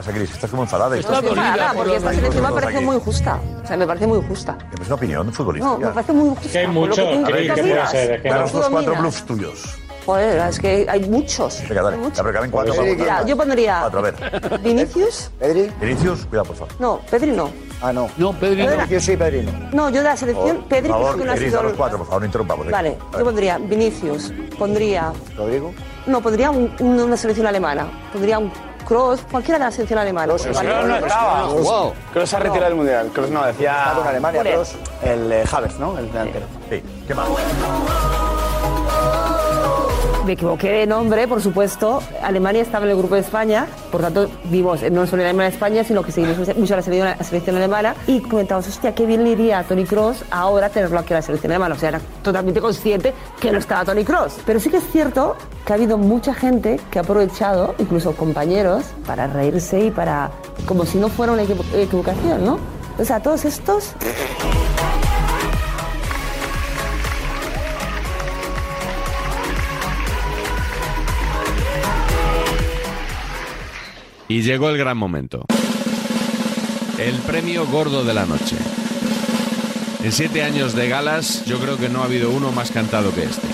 Pasa, Cris? Estás como enfadada. Estoy enfadada porque esta selección me parece muy justa. O sea, me parece muy justa. Es una opinión futbolística. No, me parece muy justa. Que hay muchos, Cris, que puede ser, Danos los cuatro bluffs tuyos. Joder, es que hay muchos. Venga, dale. Ya, pero caben cuatro. para Mira, votar. yo pondría Cuatro, a ver. Vinicius. ¿Pedri? Vinicius, cuidado, por favor. No, Pedri no. Ah, no. No, Pedri no. Yo sí, Pedri no. No, yo de la selección, Por Pedri favor, que no ha Cris, sido... a los cuatro, por favor, no interrumpamos. venga. Vale, yo pondría Vinicius, pondría... ¿Rodrigo? No, pondría un- un- una selección alemana. Pondría un Kroos, cualquiera de la selección alemana. Kroos no estaba. Wow. Kroos se ha retirado del mundial. Kroos no, decía. Está con Alemania. Kroos. El eh, Havertz, ¿no? El delantero. Sí, ¿qué más? Me equivoqué de nombre, por supuesto. Alemania estaba en el grupo de España, por tanto, vimos eh, no solo en Alemania España, sino que seguimos mucho a la selección, alemana. Y comentamos, hostia, qué bien le iría a Tony Cross ahora tenerlo aquí en la selección alemana. O sea, era totalmente consciente que no estaba Tony Cross. Pero sí que es cierto que ha habido mucha gente que ha aprovechado, incluso compañeros, para reírse y para. como si no fuera una equivo- equivocación, ¿no? O sea, todos estos. Y llegó el gran momento. El premio gordo de la noche. En siete años de galas, yo creo que no ha habido uno más cantado que este.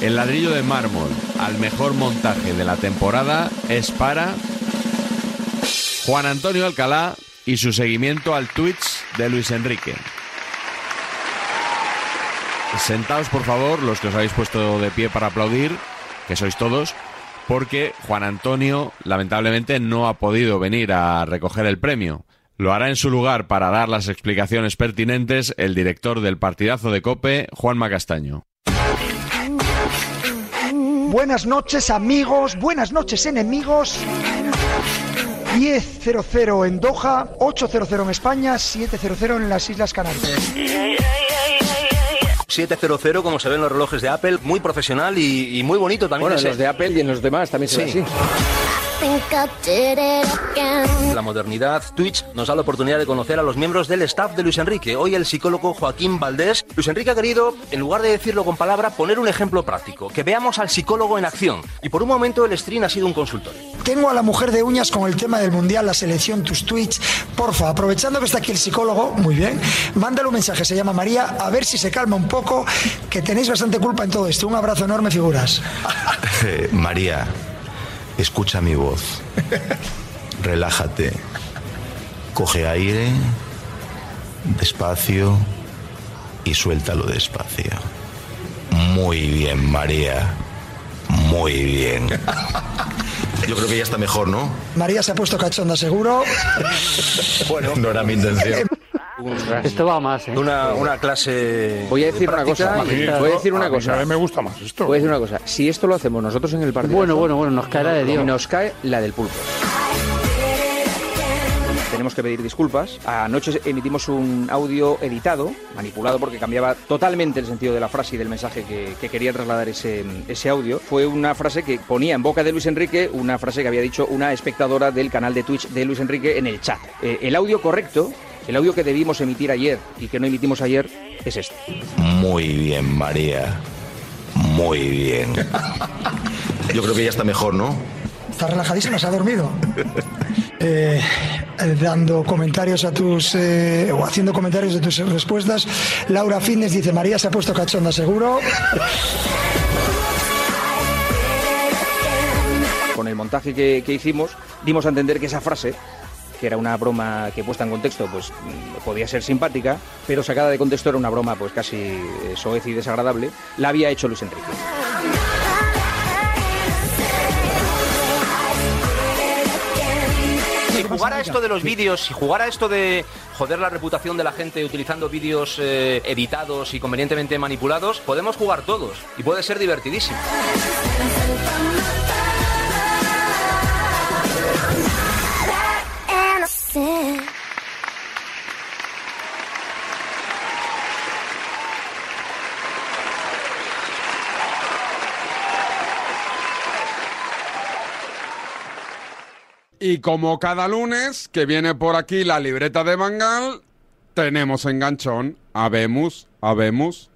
El ladrillo de mármol al mejor montaje de la temporada es para Juan Antonio Alcalá y su seguimiento al Twitch de Luis Enrique. Sentaos, por favor, los que os habéis puesto de pie para aplaudir, que sois todos, porque Juan Antonio lamentablemente no ha podido venir a recoger el premio. Lo hará en su lugar para dar las explicaciones pertinentes el director del partidazo de Cope, Juan Macastaño. Buenas noches amigos, buenas noches enemigos. 10-0-0 en Doha, 8-0-0 en España, 7-0-0 en las Islas Canarias. 700 como se ven los relojes de Apple, muy profesional y, y muy bonito también. Bueno, en los de Apple y en los demás también se ve Sí. así. La modernidad, Twitch nos da la oportunidad de conocer a los miembros del staff de Luis Enrique. Hoy el psicólogo Joaquín Valdés. Luis Enrique ha querido, en lugar de decirlo con palabra, poner un ejemplo práctico. Que veamos al psicólogo en acción. Y por un momento el stream ha sido un consultorio. Tengo a la mujer de uñas con el tema del Mundial, la selección, tus tweets. Porfa, aprovechando que está aquí el psicólogo, muy bien, mándale un mensaje, se llama María, a ver si se calma un poco, que tenéis bastante culpa en todo esto. Un abrazo enorme, figuras. *laughs* Eh, María, escucha mi voz. Relájate. Coge aire, despacio y suéltalo despacio. Muy bien, María. Muy bien. Yo creo que ya está mejor, ¿no? María se ha puesto cachonda, seguro. *laughs* Bueno, no era mi intención. Esto va más, ¿eh? Una, una clase. Voy a decir una cosa. Voy a decir una A mí cosa. cada vez me gusta más esto. Voy a decir una cosa. Si esto lo hacemos nosotros en el partido. Bueno, bueno, bueno, nos caerá de Dios. Nos cae la del pulpo. tenemos que pedir disculpas. Anoche emitimos un audio editado, manipulado porque cambiaba totalmente el sentido de la frase y del mensaje que, que quería trasladar ese, ese audio. Fue una frase que ponía en boca de Luis Enrique, una frase que había dicho una espectadora del canal de Twitch de Luis Enrique en el chat. Eh, el audio correcto, el audio que debimos emitir ayer y que no emitimos ayer, es este. Muy bien, María. Muy bien. *laughs* Yo creo que ya está mejor, ¿no? Está relajadísima, se ha dormido. Eh, eh, dando comentarios a tus eh, o haciendo comentarios de tus respuestas. Laura Fitness dice María se ha puesto cachonda seguro. Con el montaje que, que hicimos, dimos a entender que esa frase que era una broma que puesta en contexto pues podía ser simpática, pero sacada de contexto era una broma pues casi eh, soez y desagradable, la había hecho Luis Enrique. Si jugara esto de los vídeos, si jugara esto de joder la reputación de la gente utilizando vídeos eh, editados y convenientemente manipulados, podemos jugar todos y puede ser divertidísimo. Y como cada lunes que viene por aquí la libreta de Bangal, tenemos enganchón. Habemos, habemos.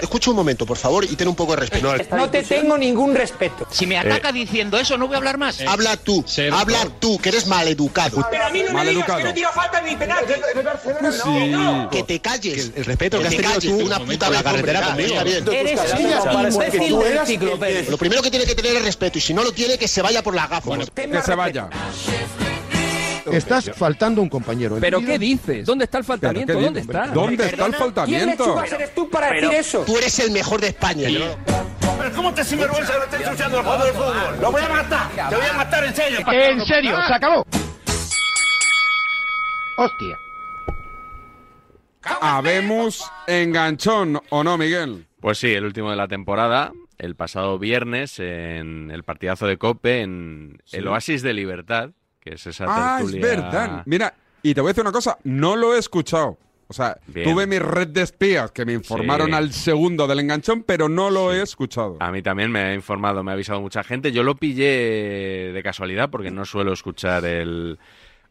Escucha un momento, por favor, y ten un poco de respeto. No te tengo ningún respeto. Si me ataca diciendo eso, no voy a hablar más. Habla tú, habla tú, que eres maleducado. Pero a mí no me digas que no tiro falta ni penal. Que te calles. El respeto que, que te has tenido calles tú una puta la carretera conmigo. Eres un imbécil de enciclopedia. Lo primero que tiene que tener es respeto, y si no lo tiene, que se vaya por las gafas. Que se vaya. Estás faltando un compañero. ¿Pero qué dices? ¿Dónde está el faltamiento? ¿Pero qué ¿Dónde está? ¿Dónde está el ¿Quién faltamiento? lechugas eres tú para decir eso? Tú eres el mejor de España. Pero ¿cómo te sinvergüenza que lo estés ensuciando el juego del fútbol? ¡Lo voy a matar! ¡Te voy a matar en serio! En serio, se acabó. Hostia. Habemos enganchón, ¿o no, Miguel? Pues sí, el último de la temporada, el pasado viernes, en el partidazo de Cope, en el Oasis de Libertad, que es esa Ah, es tertulia... verdad. Mira, y te voy a decir una cosa, no lo he escuchado. O sea, Bien. tuve mi red de espías que me informaron Sí. al segundo del enganchón, pero no lo he escuchado. A mí también me ha informado, me ha avisado mucha gente. Yo lo pillé de casualidad porque no suelo escuchar el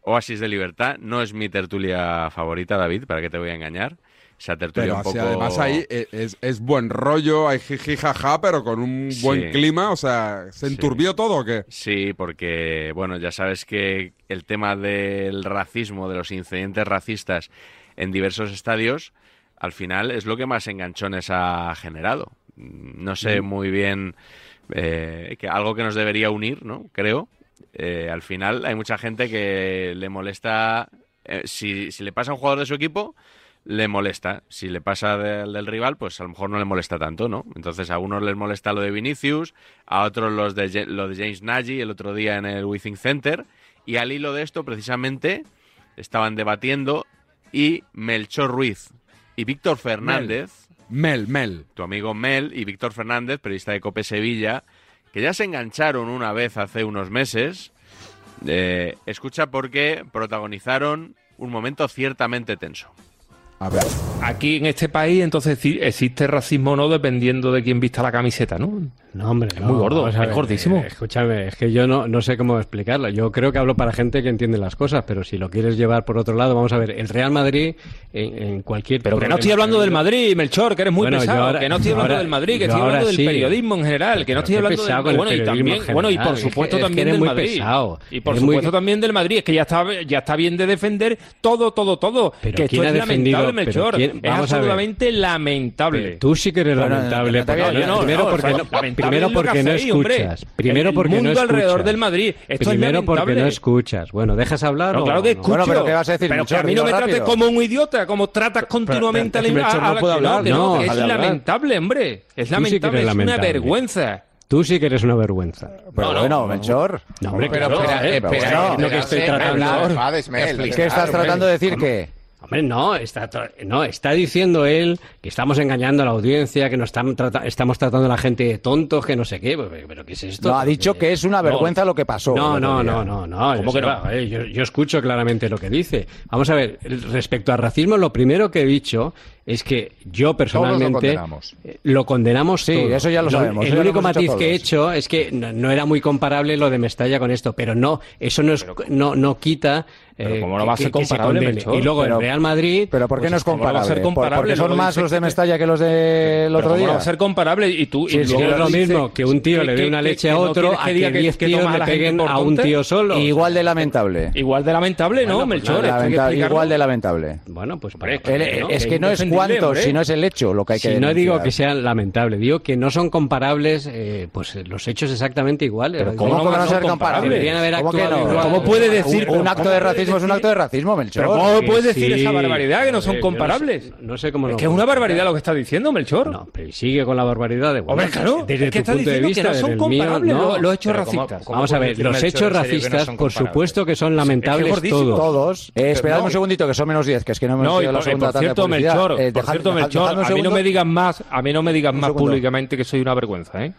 Oasis de Libertad. No es mi tertulia favorita, David, para qué te voy a engañar. Esa tertulia Pero un poco... además ahí e- es, es buen rollo, hay jiji jaja, pero con un buen clima. O sea, ¿se enturbió todo o qué? Sí, porque, bueno, ya sabes que el tema del racismo, de los incidentes racistas en diversos estadios, al final es lo que más enganchones ha generado. No sé Mm. muy bien, eh, que algo que nos debería unir, ¿no? Creo. Eh, al final hay mucha gente que le molesta, eh, si, si le pasa a un jugador de su equipo, le molesta. Si le pasa del, del rival, pues a lo mejor no le molesta tanto, ¿no? Entonces a unos les molesta lo de Vinicius, a otros los de, lo de James Nagy el otro día en el Withing Center. Y al hilo de esto, precisamente, estaban debatiendo y Melchor Ruiz y Víctor Fernández, Mel, Mel. tu amigo Mel y Víctor Fernández, periodista de Cope Sevilla, que ya se engancharon una vez hace unos meses. eh, escucha porque protagonizaron un momento ciertamente tenso. A ver. Aquí en este país, entonces existe racismo o no dependiendo de quién vista la camiseta, ¿no? No, hombre, Es no, muy gordo, es ver, gordísimo. eh, escúchame, es que yo no, no sé cómo explicarlo. Yo creo que hablo para gente que entiende las cosas, pero si lo quieres llevar por otro lado, vamos a ver, el Real Madrid en, en cualquier... Pero que no estoy hablando del Madrid, Melchor, que eres muy Bueno, pesado. ahora- que no estoy hablando ahora- del Madrid, que estoy hablando del sí. periodismo en general, que no estoy hablando del bueno y también, en bueno y por general, es que- supuesto es que también eres del muy Madrid. pesado. Y por Eres muy- supuesto también del Madrid, es que ya está ya está bien de defender todo todo todo, Pero que esto ¿quién es ha defendido? Pero Melchor. quién- Es vamos a ver. absolutamente lamentable. Pero tú sí que eres Bueno, lamentable. no porque- no, primero no, porque, o sea, no- lamentable primero porque no hacéis, hombre. escuchas. Primero El porque no mundo escuchas. alrededor del Madrid. Esto es primero porque no escuchas. Bueno, ¿dejas hablar No, claro que no? escucho. Pero que a mí no me trates como un idiota, como tratas continuamente pero, a la no a puedo no, hablar, no, no, es lamentable, hombre. Es lamentable, es una vergüenza. Tú sí que eres una vergüenza. Pero bueno, Melchor. No, hombre, Pero claro, espera, eh, espera, pero espera, no, lo que estoy espera, tratando. ¿Qué estás tratando de decir que? Hombre, no está, tra- no, está diciendo él que estamos engañando a la audiencia, que nos están trata- estamos tratando a la gente de tontos, que no sé qué. Pero, pero ¿qué es esto? No, ha dicho que es una vergüenza lo que pasó. No, no, no, no, no. ¿Cómo yo, que no? sé, eh, yo, yo escucho claramente lo que dice. Vamos a ver, respecto al racismo, lo primero que he dicho es que yo personalmente condenamos. eh, lo condenamos Sí, todo. eso ya lo sabemos, El lo único matiz que he hecho es que no, no era muy comparable lo de Mestalla con esto, pero no, eso no es, no, no quita. Pero eh, ¿cómo no que- va a ser se comparable. Melchor? Y luego Pero- el Real Madrid. Pero ¿por qué pues no es ¿cómo va a comparable? ser comparable? Porque son más los de Mestalla que los del Pero otro ¿cómo día. va a ser comparable y tú Sí, y sí, luego es lo mismo que un tío que- le dé una leche que a no otro quieres a que que diga que- 10 que tíos le peguen a un tío solo. Igual de lamentable. Igual de lamentable, ¿no, Melchor? Lamentable, explicarlo. igual de lamentable. Bueno, pues El- es que no es cuánto, sino es el hecho lo que hay que Si no digo que sea lamentable, digo que no son comparables eh, pues los hechos exactamente iguales. ¿cómo, no van a son ser comparables? Deberían haber ¿Cómo que actuado no? ¿Cómo puede decir un, acto de racismo es un acto de racismo, Melchor? Pero ¿cómo Que puedes decir sí. esa barbaridad que no son yo no sé- comparables? No sé cómo Es lo- que es una barbaridad lo que está diciendo Melchor. No, pero sigue con la barbaridad de Hombre, claro, desde es que tu punto de diciendo que vista, no son el mío, comparables no. los- hechos Pero ¿cómo- racistas. Vamos a ver, los hechos racistas, por supuesto que son lamentables gordísimo. todos. Todos. Eh, esperad no. un segundito, que son menos 10, que es que no hemos No, y a la por, y segunda por cierto. Melchor, Eh, por cierto, Melchor, a mí no me digas más, a mí no me digas más públicamente que soy una vergüenza, ¿eh?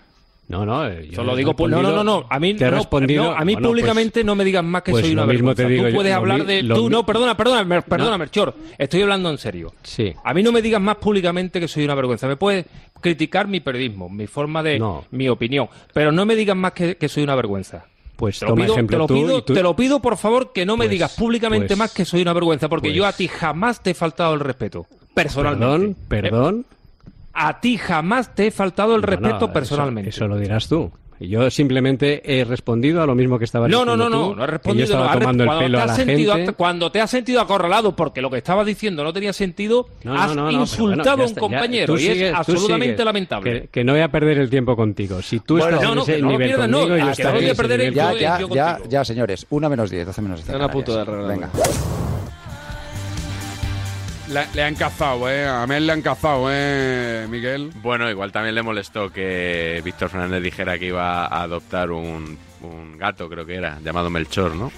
No, no, eh, yo Solo he digo, no, no, no, no, a mí, te he no, respondido, no, a mí bueno, pues- públicamente no me digas más que pues soy una lo mismo vergüenza. te digo tú puedes lo hablar mi- de, lo tú, mi- no, perdona, perdona, perdona, No. Melchor, estoy hablando en serio. Sí. A mí no me digas más públicamente que soy una vergüenza. Me puedes criticar mi periodismo, mi forma de, No. mi opinión, pero no me digas más que, que soy una vergüenza. Pues Te lo, pido, ejemplo te, lo pido, tú- te lo pido, por favor, que no me Pues- digas públicamente pues- más que soy una vergüenza, porque yo a ti jamás te he faltado el respeto, personalmente. Perdón, perdón. A ti jamás te he faltado el No, respeto no, eso- personalmente. Eso, lo dirás tú. Yo simplemente he respondido a lo mismo que estaba No, no, diciendo no, no, tú, no que respondido. Yo estaba no, tomando el cuando pelo te a has la sentido, gente. Cuando te has sentido acorralado porque lo que estabas diciendo no tenía sentido, No, has no, insultado bueno, ya a un está, ya. compañero Tú y sigues, es absolutamente sigues. lamentable. Que, que no voy a perder el tiempo contigo. Si tú Bueno, estás no, en no, ese no nivel pierdas, no, conmigo, yo estaré voy a en ese perder el nivel Ya, ya, ya, contigo. ya, señores. Una menos 10, 12 menos 10. Están a punto de. Venga. Le, le han cazado, ¿eh? A Mel le han cazado, ¿eh, Miguel? Bueno, igual también le molestó que Víctor Fernández dijera que iba a adoptar un, un gato, creo que era, llamado Melchor, ¿no?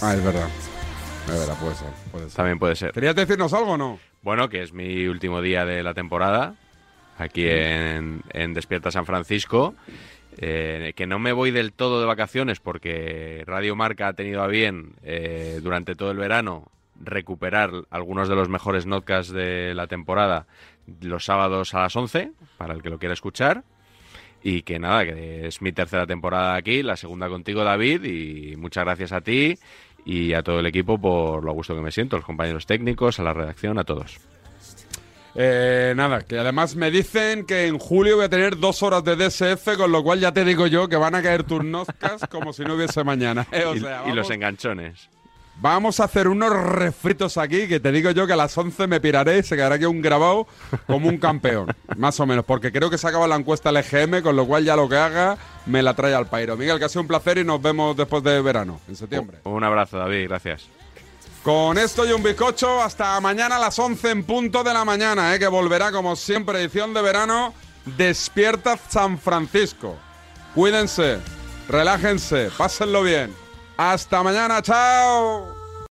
Ah, es verdad. Es verdad, puede ser. Puede ser. También puede ser. ¿Querías decirnos algo o no? Bueno, que es mi último día de la temporada aquí en, en Despierta San Francisco. eh, que no me voy del todo de vacaciones porque Radio Marca ha tenido a bien eh, durante todo el verano recuperar algunos de los mejores notcasts de la temporada los sábados a las 11, para el que lo quiera escuchar. Y que nada, que es mi tercera temporada aquí, la segunda contigo, David, y muchas gracias a ti y a todo el equipo por lo gusto que me siento, a los compañeros técnicos, a la redacción, a todos. Eh, nada, que además me dicen que en julio voy a tener dos horas de DSF, con lo cual ya te digo yo que van a caer tus notcasts como si no hubiese mañana. ¿eh? *laughs* O Y- sea, y, los enganchones. Vamos a hacer unos refritos aquí, que te digo yo que a las 11 me piraré y se quedará aquí un grabado como un campeón, *laughs* más o menos, porque creo que se acaba la encuesta al EGM, con lo cual ya lo que haga me la trae al pairo. Miguel, que ha sido un placer y nos vemos después de verano, en septiembre. Un abrazo, David, gracias. Con esto y un bizcocho, hasta mañana a las 11 en punto de la mañana, ¿eh? que volverá como siempre edición de verano, Despierta San Francisco. Cuídense, relájense, pásenlo bien. Hasta mañana, chao.